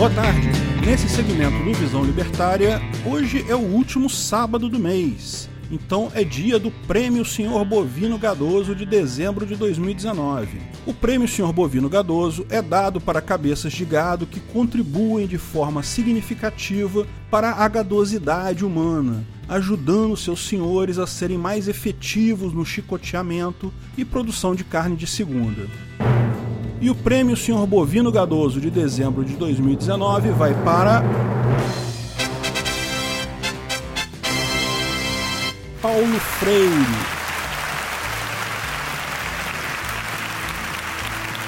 Boa tarde. Nesse segmento do Visão Libertária, hoje é o último sábado do mês. Então é dia do Prêmio Senhor Bovino Gadoso de dezembro de 2019. O Prêmio Senhor Bovino Gadoso é dado para cabeças de gado que contribuem de forma significativa para a gadosidade humana, ajudando seus senhores a serem mais efetivos no chicoteamento e produção de carne de segunda. E o Prêmio Senhor Bovino Gadoso de dezembro de 2019 vai para Paulo Freire.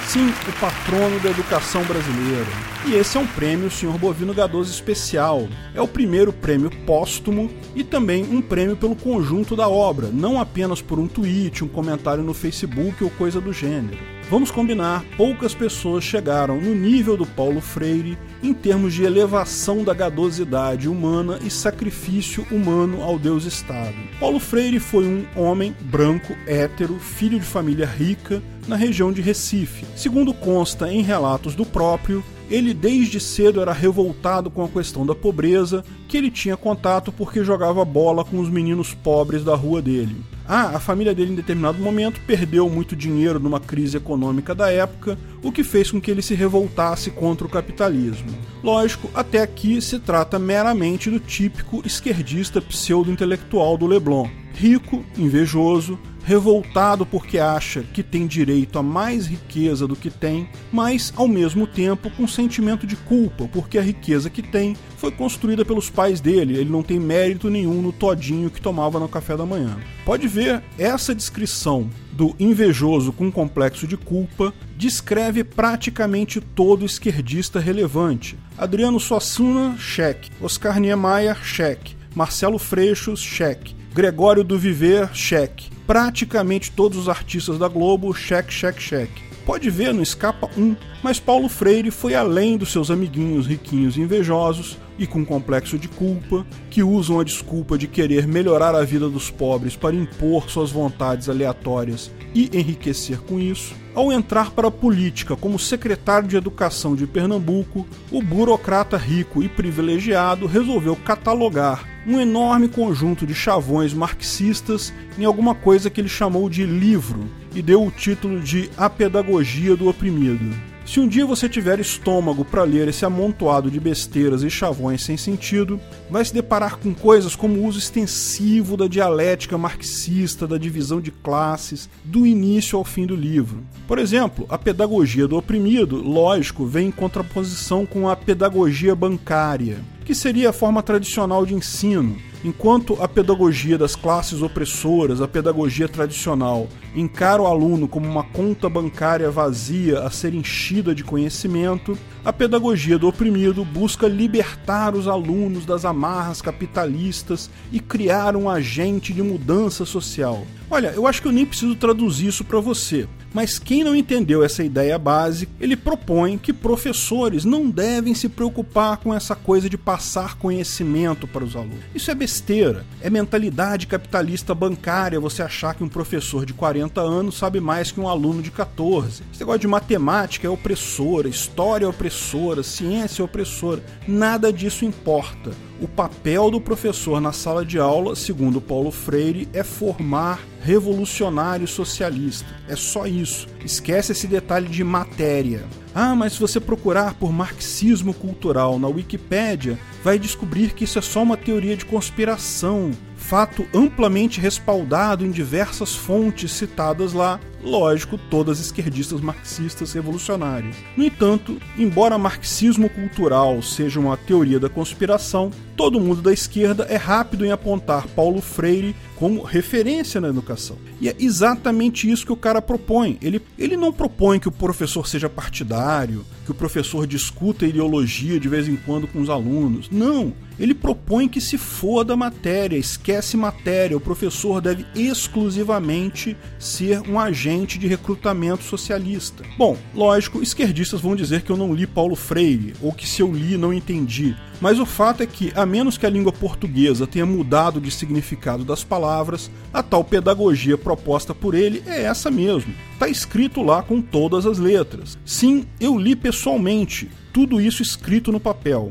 Sim, o patrono da educação brasileira. E esse é um prêmio Senhor Bovino Gadoso Especial. É o primeiro prêmio póstumo e também um prêmio pelo conjunto da obra, não apenas por um tweet, um comentário no Facebook ou coisa do gênero. Vamos combinar, poucas pessoas chegaram no nível do Paulo Freire em termos de elevação da gadosidade humana e sacrifício humano ao Deus Estado. Paulo Freire foi um homem branco, hétero, filho de família rica na região de Recife. Segundo consta em relatos do próprio, ele desde cedo era revoltado com a questão da pobreza, que ele tinha contato porque jogava bola com os meninos pobres da rua dele. Ah, a família dele em determinado momento perdeu muito dinheiro numa crise econômica da época, o que fez com que ele se revoltasse contra o capitalismo. Lógico, até aqui se trata meramente do típico esquerdista pseudo-intelectual do Leblon. Rico, invejoso, revoltado porque acha que tem direito a mais riqueza do que tem, mas ao mesmo tempo com sentimento de culpa, porque a riqueza que tem foi construída pelos pais dele, ele não tem mérito nenhum no todinho que tomava no café da manhã. Pode ver, essa descrição do invejoso com complexo de culpa descreve praticamente todo esquerdista relevante. Adriano Suassuna, cheque. Oscar Niemeyer, cheque. Marcelo Freixos, cheque. Gregório do Viver, cheque praticamente todos os artistas da Globo, cheque, cheque, cheque. Pode ver, não escapa um, mas Paulo Freire foi além dos seus amiguinhos riquinhos e invejosos e com complexo de culpa, que usam a desculpa de querer melhorar a vida dos pobres para impor suas vontades aleatórias e enriquecer com isso. Ao entrar para a política como secretário de Educação de Pernambuco, o burocrata rico e privilegiado resolveu catalogar um enorme conjunto de chavões marxistas em alguma coisa que ele chamou de livro e deu o título de A Pedagogia do Oprimido. Se um dia você tiver estômago para ler esse amontoado de besteiras e chavões sem sentido, vai se deparar com coisas como o uso extensivo da dialética marxista, da divisão de classes, do início ao fim do livro. Por exemplo, a pedagogia do oprimido, lógico, vem em contraposição com a pedagogia bancária, que seria a forma tradicional de ensino Enquanto a pedagogia das classes opressoras, a pedagogia tradicional, encara o aluno como uma conta bancária vazia a ser enchida de conhecimento, a pedagogia do oprimido busca libertar os alunos das amarras capitalistas e criar um agente de mudança social. Olha, eu acho que eu nem preciso traduzir isso para você. Mas quem não entendeu essa ideia base, ele propõe que professores não devem se preocupar com essa coisa de passar conhecimento para os alunos. Isso é besteira, é mentalidade capitalista bancária você achar que um professor de 40 anos sabe mais que um aluno de 14. Esse negócio de matemática é opressora, história é opressora, ciência é opressora. Nada disso importa. O papel do professor na sala de aula, segundo Paulo Freire, é formar revolucionário socialista. É só isso. Esquece esse detalhe de matéria. Ah, mas se você procurar por marxismo cultural na Wikipédia, vai descobrir que isso é só uma teoria de conspiração, fato amplamente respaldado em diversas fontes citadas lá, lógico, todas esquerdistas marxistas revolucionárias. No entanto, embora marxismo cultural seja uma teoria da conspiração, todo mundo da esquerda é rápido em apontar Paulo Freire como referência na educação. E é exatamente isso que o cara propõe. Ele, ele não propõe que o professor seja partidário, que o professor discuta ideologia de vez em quando com os alunos. Não. Ele propõe que se foda a matéria, esquece matéria. O professor deve exclusivamente ser um agente de recrutamento socialista. Bom, lógico, esquerdistas vão dizer que eu não li Paulo Freire, ou que se eu li não entendi. Mas o fato é que, a menos que a língua portuguesa tenha mudado de significado das palavras, a tal pedagogia proposta por ele é essa mesmo. Está escrito lá com todas as letras. Sim, eu li pessoalmente tudo isso escrito no papel.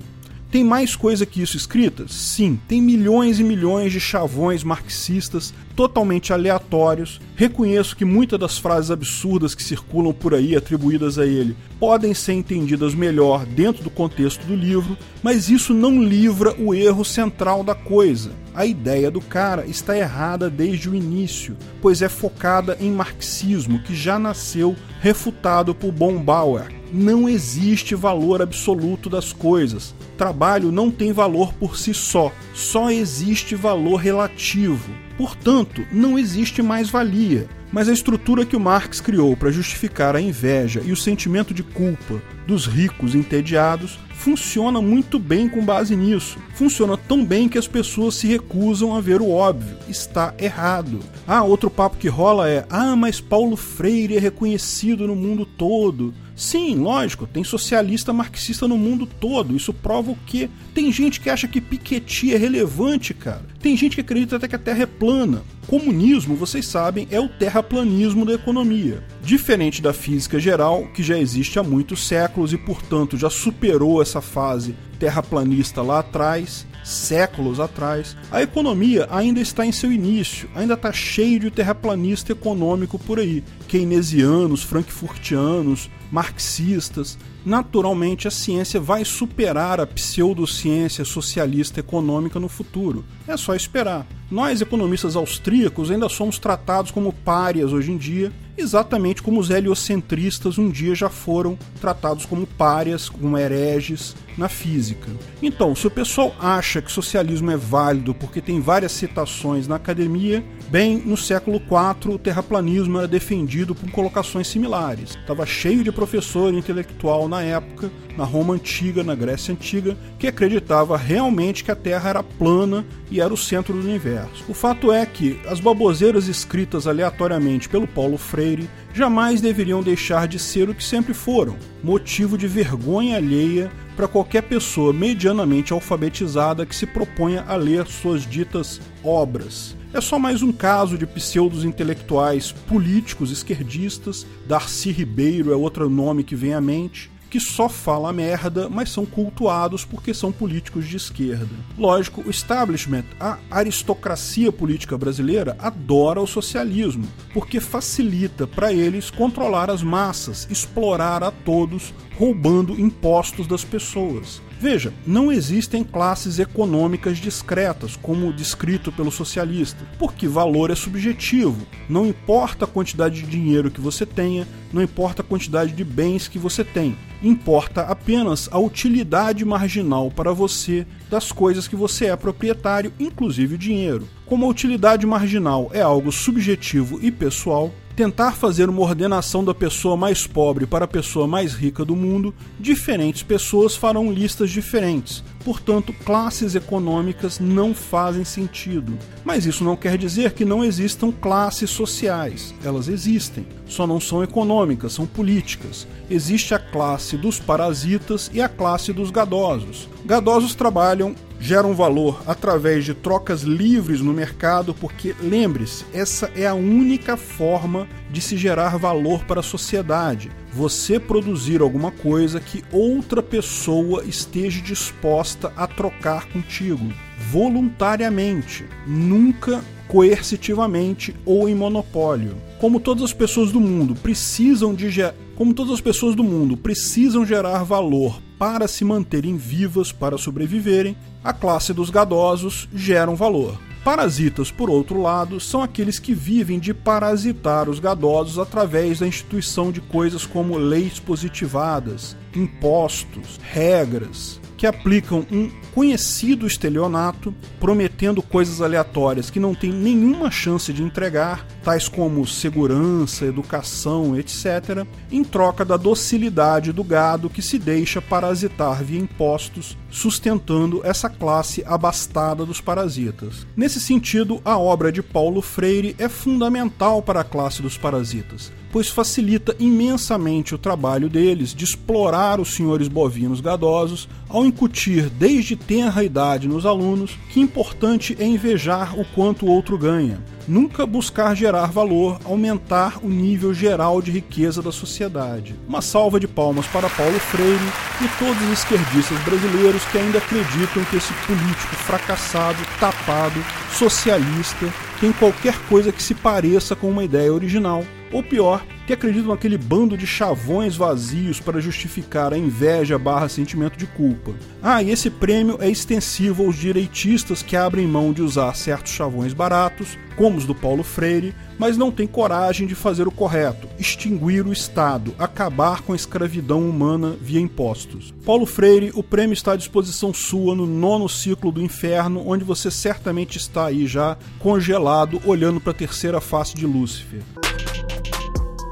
Tem mais coisa que isso escrita? Sim, tem milhões e milhões de chavões marxistas totalmente aleatórios. Reconheço que muitas das frases absurdas que circulam por aí atribuídas a ele podem ser entendidas melhor dentro do contexto do livro, mas isso não livra o erro central da coisa. A ideia do cara está errada desde o início, pois é focada em marxismo que já nasceu refutado por Bombauer não existe valor absoluto das coisas. Trabalho não tem valor por si só, só existe valor relativo. Portanto, não existe mais-valia. Mas a estrutura que o Marx criou para justificar a inveja e o sentimento de culpa dos ricos entediados funciona muito bem com base nisso. Funciona tão bem que as pessoas se recusam a ver o óbvio. Está errado. Ah, outro papo que rola é: ah, mas Paulo Freire é reconhecido no mundo todo. Sim, lógico, tem socialista marxista no mundo todo. Isso prova o quê? Tem gente que acha que Piketty é relevante, cara. Tem gente que acredita até que a Terra é plana. Comunismo, vocês sabem, é o terraplanismo da economia. Diferente da física geral, que já existe há muitos séculos e, portanto, já superou essa fase terraplanista lá atrás, séculos atrás, a economia ainda está em seu início, ainda está cheio de terraplanista econômico por aí, keynesianos, frankfurtianos, marxistas. Naturalmente, a ciência vai superar a pseudociência socialista econômica no futuro. É só esperar. Nós, economistas austríacos, ainda somos tratados como párias hoje em dia, exatamente como os heliocentristas um dia já foram tratados como párias, como hereges na física. Então, se o pessoal acha que socialismo é válido porque tem várias citações na academia, bem, no século IV o terraplanismo era defendido por colocações similares. Estava cheio de professor intelectual na época, na Roma antiga, na Grécia antiga, que acreditava realmente que a Terra era plana e era o centro do universo. O fato é que as baboseiras escritas aleatoriamente pelo Paulo Freire jamais deveriam deixar de ser o que sempre foram, motivo de vergonha alheia para qualquer pessoa medianamente alfabetizada que se proponha a ler suas ditas obras. É só mais um caso de pseudos intelectuais políticos esquerdistas, Darcy Ribeiro é outro nome que vem à mente, que só fala merda, mas são cultuados porque são políticos de esquerda. Lógico, o establishment, a aristocracia política brasileira, adora o socialismo, porque facilita para eles controlar as massas, explorar a todos, roubando impostos das pessoas. Veja, não existem classes econômicas discretas, como descrito pelo socialista, porque valor é subjetivo. Não importa a quantidade de dinheiro que você tenha, não importa a quantidade de bens que você tem. Importa apenas a utilidade marginal para você das coisas que você é proprietário, inclusive o dinheiro. Como a utilidade marginal é algo subjetivo e pessoal, tentar fazer uma ordenação da pessoa mais pobre para a pessoa mais rica do mundo, diferentes pessoas farão listas diferentes. Portanto, classes econômicas não fazem sentido. Mas isso não quer dizer que não existam classes sociais. Elas existem, só não são econômicas, são políticas. Existe a classe dos parasitas e a classe dos gadosos. Gadosos trabalham geram valor através de trocas livres no mercado, porque lembre-se, essa é a única forma de se gerar valor para a sociedade. Você produzir alguma coisa que outra pessoa esteja disposta a trocar contigo, voluntariamente, nunca coercitivamente ou em monopólio. Como todas as pessoas do mundo precisam de como todas as pessoas do mundo precisam gerar valor para se manterem vivas, para sobreviverem, a classe dos gadosos gera um valor. Parasitas, por outro lado, são aqueles que vivem de parasitar os gadosos através da instituição de coisas como leis positivadas, impostos, regras, que aplicam um conhecido estelionato, prometendo coisas aleatórias que não tem nenhuma chance de entregar, tais como segurança, educação, etc., em troca da docilidade do gado que se deixa parasitar via impostos, sustentando essa classe abastada dos parasitas. Nesse sentido, a obra de Paulo Freire é fundamental para a classe dos parasitas pois facilita imensamente o trabalho deles de explorar os senhores bovinos gadosos ao incutir desde tenra idade nos alunos que importante é invejar o quanto o outro ganha, nunca buscar gerar valor, aumentar o nível geral de riqueza da sociedade. Uma salva de palmas para Paulo Freire e todos os esquerdistas brasileiros que ainda acreditam que esse político fracassado, tapado, socialista, tem qualquer coisa que se pareça com uma ideia original. Ou pior, que acreditam naquele bando de chavões vazios para justificar a inveja barra sentimento de culpa. Ah, e esse prêmio é extensivo aos direitistas que abrem mão de usar certos chavões baratos, como os do Paulo Freire, mas não têm coragem de fazer o correto, extinguir o Estado, acabar com a escravidão humana via impostos. Paulo Freire, o prêmio está à disposição sua no nono ciclo do inferno, onde você certamente está aí já congelado, olhando para a terceira face de Lúcifer.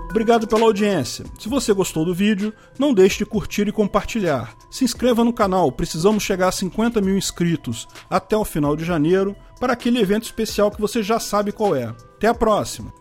Obrigado pela audiência. Se você gostou do vídeo, não deixe de curtir e compartilhar. Se inscreva no canal, precisamos chegar a 50 mil inscritos até o final de janeiro para aquele evento especial que você já sabe qual é. Até a próxima!